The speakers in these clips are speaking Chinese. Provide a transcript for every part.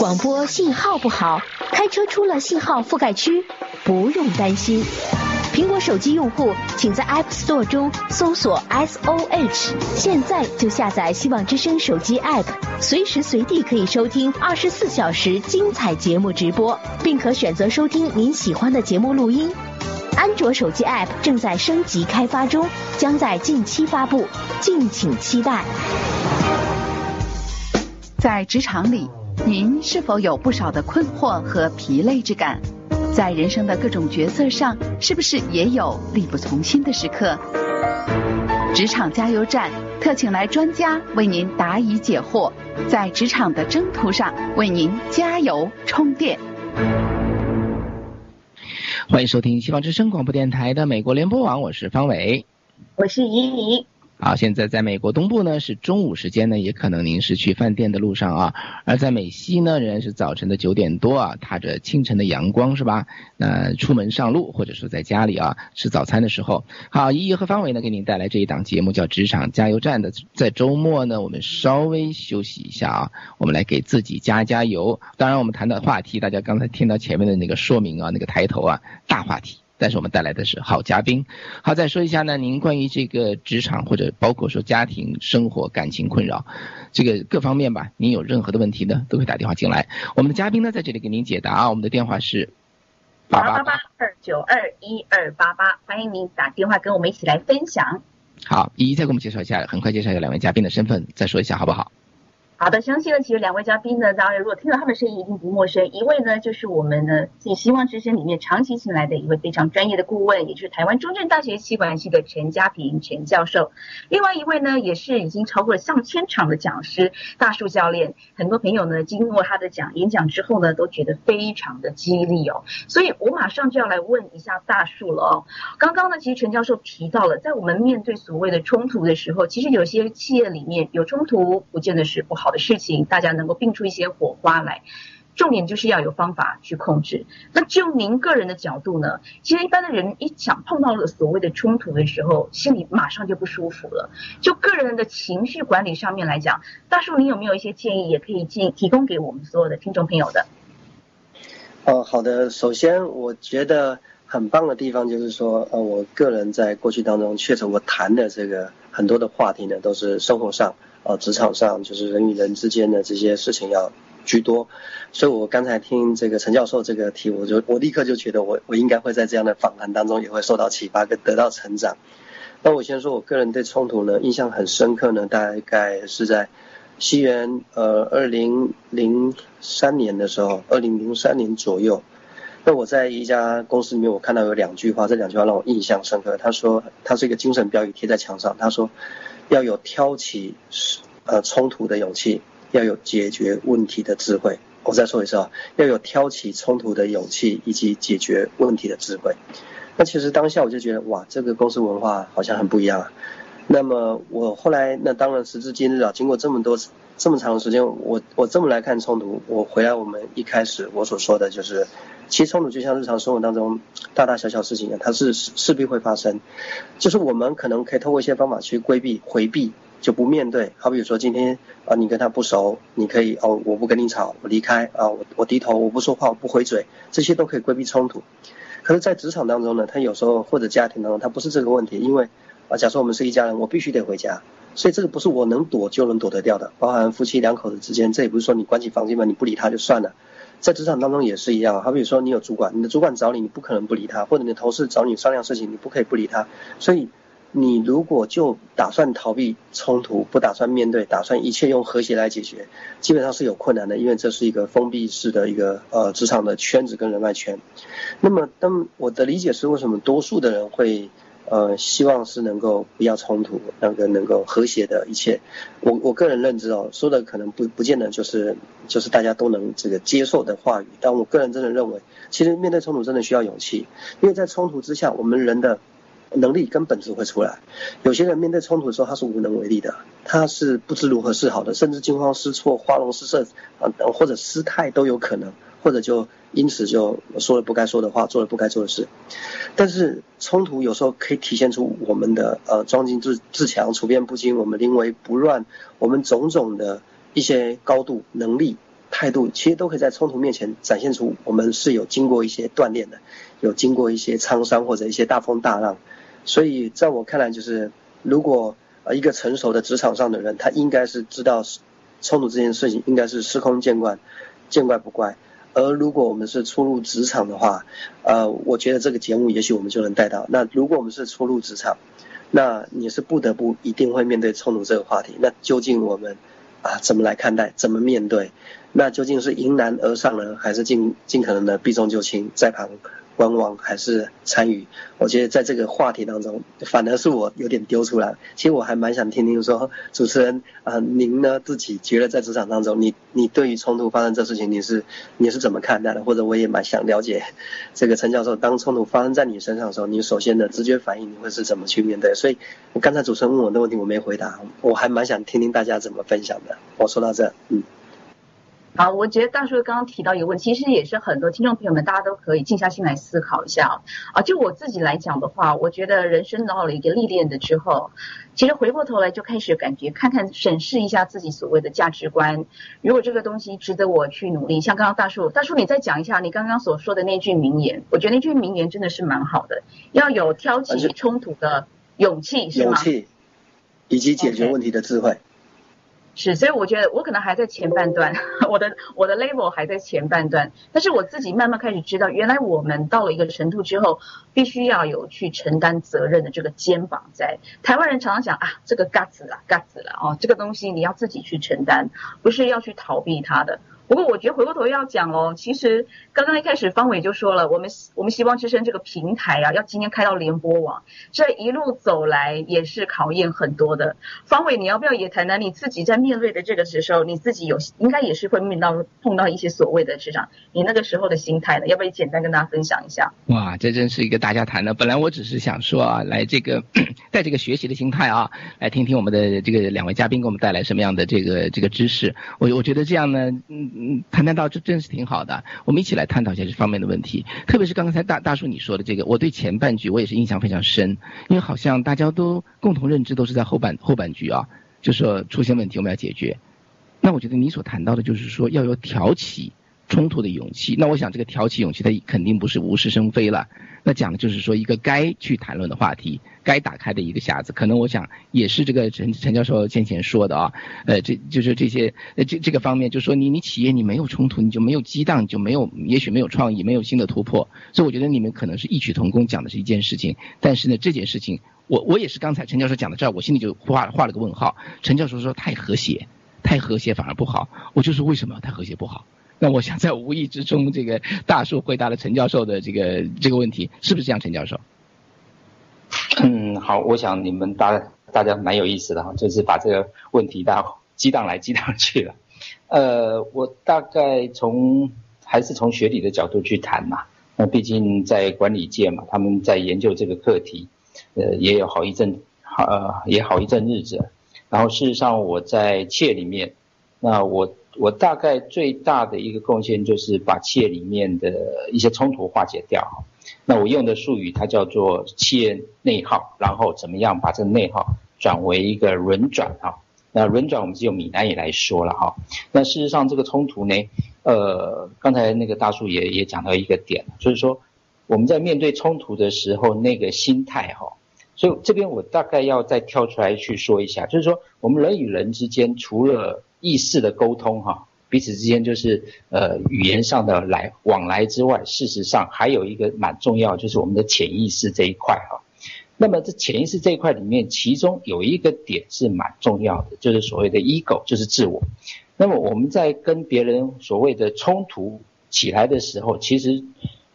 广播信号不好，开车出了信号覆盖区，不用担心。苹果手机用户，请在 App Store 中搜索 SOH，现在就下载希望之声手机 App，随时随地可以收听二十四小时精彩节目直播，并可选择收听您喜欢的节目录音。安卓手机 App 正在升级开发中，将在近期发布，敬请期待。在职场里，您是否有不少的困惑和疲累之感？在人生的各种角色上，是不是也有力不从心的时刻？职场加油站特请来专家为您答疑解惑，在职场的征途上为您加油充电。欢迎收听西方之声广播电台的美国联播网，我是方伟，我是怡怡。好，现在在美国东部呢是中午时间呢，也可能您是去饭店的路上啊；而在美西呢，仍然是早晨的九点多啊，踏着清晨的阳光是吧？那出门上路或者说在家里啊吃早餐的时候，好，依依和方伟呢给您带来这一档节目叫《职场加油站》的，在周末呢我们稍微休息一下啊，我们来给自己加加油。当然，我们谈的话题，大家刚才听到前面的那个说明啊，那个抬头啊，大话题。但是我们带来的是好嘉宾，好再说一下呢，您关于这个职场或者包括说家庭生活感情困扰，这个各方面吧，您有任何的问题呢，都可以打电话进来，我们的嘉宾呢在这里给您解答啊，我们的电话是八八八二九二一二八八，欢迎您打电话跟我们一起来分享。好，一一再给我们介绍一下，很快介绍一下两位嘉宾的身份，再说一下好不好？好的，相信呢，其实两位嘉宾呢，当然如果听到他们声音一定不陌生。一位呢，就是我们呢进希望之声里面长期请来的一位非常专业的顾问，也就是台湾中正大学气管系的陈家平陈教授。另外一位呢，也是已经超过了上千场的讲师大树教练。很多朋友呢，经过他的讲演讲之后呢，都觉得非常的激励哦。所以我马上就要来问一下大树了哦。刚刚呢，其实陈教授提到了，在我们面对所谓的冲突的时候，其实有些企业里面有冲突，不见得是不好。的事情，大家能够并出一些火花来，重点就是要有方法去控制。那就您个人的角度呢？其实一般的人一想碰到了所谓的冲突的时候，心里马上就不舒服了。就个人的情绪管理上面来讲，大叔，你有没有一些建议，也可以进提供给我们所有的听众朋友的？哦，好的。首先，我觉得很棒的地方就是说，呃，我个人在过去当中，确实我谈的这个很多的话题呢，都是生活上。呃，职场上就是人与人之间的这些事情要居多，所以我刚才听这个陈教授这个题，我就我立刻就觉得我我应该会在这样的访谈当中也会受到启发跟得到成长。那我先说我个人对冲突呢印象很深刻呢，大概是在西元呃二零零三年的时候，二零零三年左右，那我在一家公司里面我看到有两句话，这两句话让我印象深刻。他说他是一个精神标语贴在墙上，他说。要有挑起呃冲突的勇气，要有解决问题的智慧。我再说一次啊，要有挑起冲突的勇气以及解决问题的智慧。那其实当下我就觉得哇，这个公司文化好像很不一样啊。那么我后来那当然时至今日啊，经过这么多这么长的时间，我我这么来看冲突，我回来我们一开始我所说的就是，其实冲突就像日常生活当中大大小小事情啊，它是势必会发生，就是我们可能可以通过一些方法去规避回避，就不面对。好比如说今天啊你跟他不熟，你可以哦我不跟你吵，我离开啊我我低头我不说话我不回嘴，这些都可以规避冲突。可是，在职场当中呢，他有时候或者家庭当中，他不是这个问题，因为。啊，假设我们是一家人，我必须得回家，所以这个不是我能躲就能躲得掉的。包含夫妻两口子之间，这也不是说你关起房间门你不理他就算了，在职场当中也是一样。好比说你有主管，你的主管找你，你不可能不理他；或者你的同事找你商量事情，你不可以不理他。所以你如果就打算逃避冲突，不打算面对，打算一切用和谐来解决，基本上是有困难的，因为这是一个封闭式的一个呃职场的圈子跟人脉圈。那么，当我的理解是，为什么多数的人会？呃，希望是能够不要冲突，那个能够和谐的一切。我我个人认知哦，说的可能不不见得就是就是大家都能这个接受的话语，但我个人真的认为，其实面对冲突真的需要勇气，因为在冲突之下，我们人的能力跟本质会出来。有些人面对冲突的时候，他是无能为力的，他是不知如何是好的，甚至惊慌失措、花容失色啊，或者失态都有可能。或者就因此就说了不该说的话，做了不该做的事。但是冲突有时候可以体现出我们的呃装进自自强、处变不惊，我们临危不乱，我们种种的一些高度能力态度，其实都可以在冲突面前展现出我们是有经过一些锻炼的，有经过一些沧桑或者一些大风大浪。所以在我看来，就是如果呃一个成熟的职场上的人，他应该是知道冲突这件事情应该是司空见惯，见怪不怪。而如果我们是初入职场的话，呃，我觉得这个节目也许我们就能带到。那如果我们是初入职场，那你是不得不一定会面对冲突这个话题。那究竟我们啊怎么来看待，怎么面对？那究竟是迎难而上呢，还是尽尽可能的避重就轻，在旁？观望还是参与？我觉得在这个话题当中，反而是我有点丢出来。其实我还蛮想听听说，主持人啊，您呢自己觉得在职场当中，你你对于冲突发生这事情，你是你是怎么看待的？或者我也蛮想了解，这个陈教授，当冲突发生在你身上的时候，你首先的直觉反应你会是怎么去面对？所以刚才主持人问我的问题我没回答，我还蛮想听听大家怎么分享的。我说到这，嗯。好，我觉得大叔刚刚提到一个问题，其实也是很多听众朋友们大家都可以静下心来思考一下啊。啊，就我自己来讲的话，我觉得人生到了一个历练的之后，其实回过头来就开始感觉看看审视一下自己所谓的价值观，如果这个东西值得我去努力，像刚刚大叔，大叔你再讲一下你刚刚所说的那句名言，我觉得那句名言真的是蛮好的，要有挑起冲突的勇气，是吗？勇气以及解决问题的智慧。是，所以我觉得我可能还在前半段，我的我的 level 还在前半段，但是我自己慢慢开始知道，原来我们到了一个程度之后，必须要有去承担责任的这个肩膀在。台湾人常常讲啊，这个 guts 啦嘎子啦，哦，这个东西你要自己去承担，不是要去逃避它的。不过我觉得回过头要讲哦，其实刚刚一开始方伟就说了，我们我们希望之声这个平台啊，要今天开到联播网，这一路走来也是考验很多的。方伟，你要不要也谈谈你自己在面对的这个时候，你自己有应该也是会面到碰到一些所谓的市场，你那个时候的心态呢？要不要简单跟大家分享一下？哇，这真是一个大家谈的。本来我只是想说啊，来这个 带这个学习的心态啊，来听听我们的这个两位嘉宾给我们带来什么样的这个这个知识。我我觉得这样呢，嗯。嗯，谈谈到这真是挺好的，我们一起来探讨一下这方面的问题。特别是刚才大大叔你说的这个，我对前半句我也是印象非常深，因为好像大家都共同认知都是在后半后半句啊，就说出现问题我们要解决。那我觉得你所谈到的就是说要有挑起冲突的勇气。那我想这个挑起勇气，它肯定不是无事生非了。那讲的就是说一个该去谈论的话题。该打开的一个匣子，可能我想也是这个陈陈教授先前说的啊，呃，这就是这些呃这这个方面，就说你你企业你没有冲突，你就没有激荡，就没有也许没有创意，没有新的突破。所以我觉得你们可能是异曲同工，讲的是一件事情。但是呢，这件事情我我也是刚才陈教授讲到这儿，我心里就画画了个问号。陈教授说太和谐，太和谐反而不好。我就说为什么太和谐不好？那我想在无意之中，这个大树回答了陈教授的这个这个问题，是不是这样，陈教授？嗯，好，我想你们大大家蛮有意思的哈，就是把这个问题大激荡来激荡去了。呃，我大概从还是从学理的角度去谈嘛，那毕竟在管理界嘛，他们在研究这个课题，呃，也有好一阵，呃，也好一阵日子。然后事实上我在企业里面，那我我大概最大的一个贡献就是把企业里面的一些冲突化解掉。那我用的术语，它叫做企业内耗，然后怎么样把这个内耗转为一个轮转啊？那轮转我们就用闽南语来说了哈。那事实上这个冲突呢，呃，刚才那个大叔也也讲到一个点，就是说我们在面对冲突的时候那个心态哈。所以这边我大概要再跳出来去说一下，就是说我们人与人之间除了意识的沟通哈。彼此之间就是呃语言上的来往来之外，事实上还有一个蛮重要，就是我们的潜意识这一块哈。那么这潜意识这一块里面，其中有一个点是蛮重要的，就是所谓的 ego，就是自我。那么我们在跟别人所谓的冲突起来的时候，其实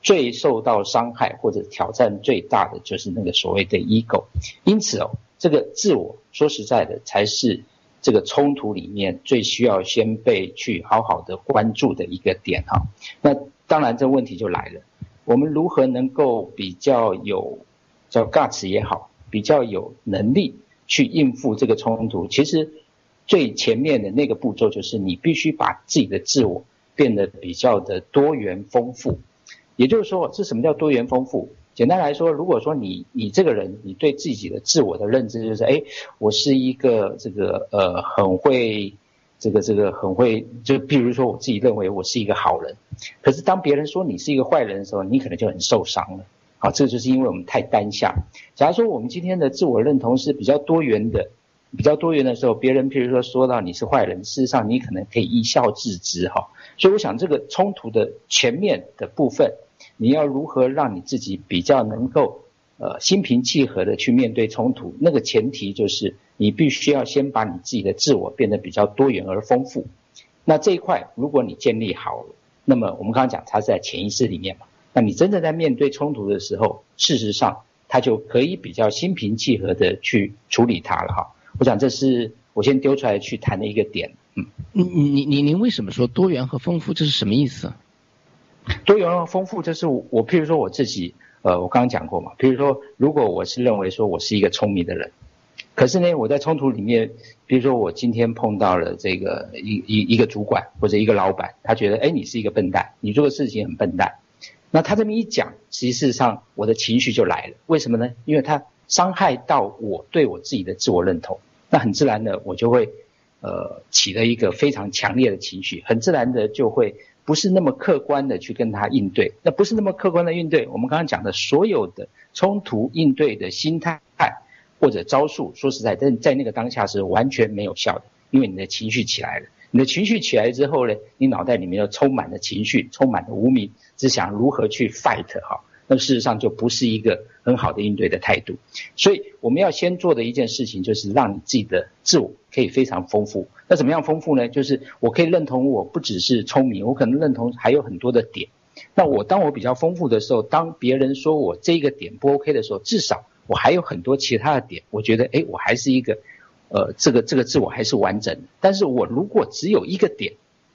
最受到伤害或者挑战最大的就是那个所谓的 ego。因此哦，这个自我说实在的才是。这个冲突里面最需要先被去好好的关注的一个点哈，那当然这问题就来了，我们如何能够比较有叫 guts 也好，比较有能力去应付这个冲突？其实最前面的那个步骤就是你必须把自己的自我变得比较的多元丰富，也就是说，这什么叫多元丰富？简单来说，如果说你你这个人，你对自己的自我的认知就是，哎，我是一个这个呃很会这个这个很会，就比如说我自己认为我是一个好人，可是当别人说你是一个坏人的时候，你可能就很受伤了。好，这就是因为我们太单向。假如说我们今天的自我认同是比较多元的，比较多元的时候，别人譬如说说到你是坏人，事实上你可能可以一笑置之哈。所以我想这个冲突的前面的部分，你要如何让你自己比较能够呃心平气和的去面对冲突？那个前提就是你必须要先把你自己的自我变得比较多元而丰富。那这一块如果你建立好了，那么我们刚刚讲它是在潜意识里面嘛。那你真正在面对冲突的时候，事实上他就可以比较心平气和的去处理它了哈。我想这是我先丢出来去谈的一个点。嗯，你你你您为什么说多元和丰富？这是什么意思？多元和丰富，就是我譬如说我自己，呃，我刚刚讲过嘛。譬如说，如果我是认为说我是一个聪明的人，可是呢，我在冲突里面，比如说我今天碰到了这个一一一个主管或者一个老板，他觉得哎你是一个笨蛋，你做的事情很笨蛋。那他这么一讲，其实事实上我的情绪就来了。为什么呢？因为他伤害到我对我自己的自我认同，那很自然的我就会呃起了一个非常强烈的情绪，很自然的就会不是那么客观的去跟他应对。那不是那么客观的应对，我们刚刚讲的所有的冲突应对的心态或者招数，说实在，在在那个当下是完全没有效的，因为你的情绪起来了。你的情绪起来之后呢，你脑袋里面又充满了情绪，充满了无名，只想如何去 fight 哈，那事实上就不是一个很好的应对的态度。所以我们要先做的一件事情，就是让你自己的自我可以非常丰富。那怎么样丰富呢？就是我可以认同我不只是聪明，我可能认同还有很多的点。那我当我比较丰富的时候，当别人说我这个点不 OK 的时候，至少我还有很多其他的点，我觉得哎，我还是一个。呃，这个这个自我还是完整的，但是我如果只有一个点，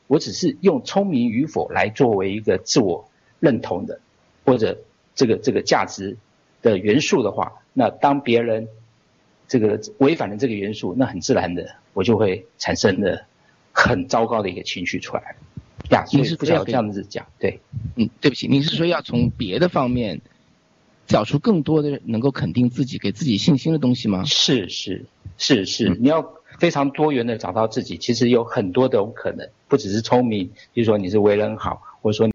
我只是用聪明与否来作为一个自我认同的，或者这个这个价值的元素的话，那当别人这个违反了这个元素，那很自然的我就会产生的很糟糕的一个情绪出来。呀，你是不要这样子讲，对，嗯，对不起，你是说要从别的方面找出更多的能够肯定自己、给自己信心的东西吗？是是。是是，你要非常多元的找到自己，其实有很多种可能，不只是聪明，比如说你是为人好，或者说。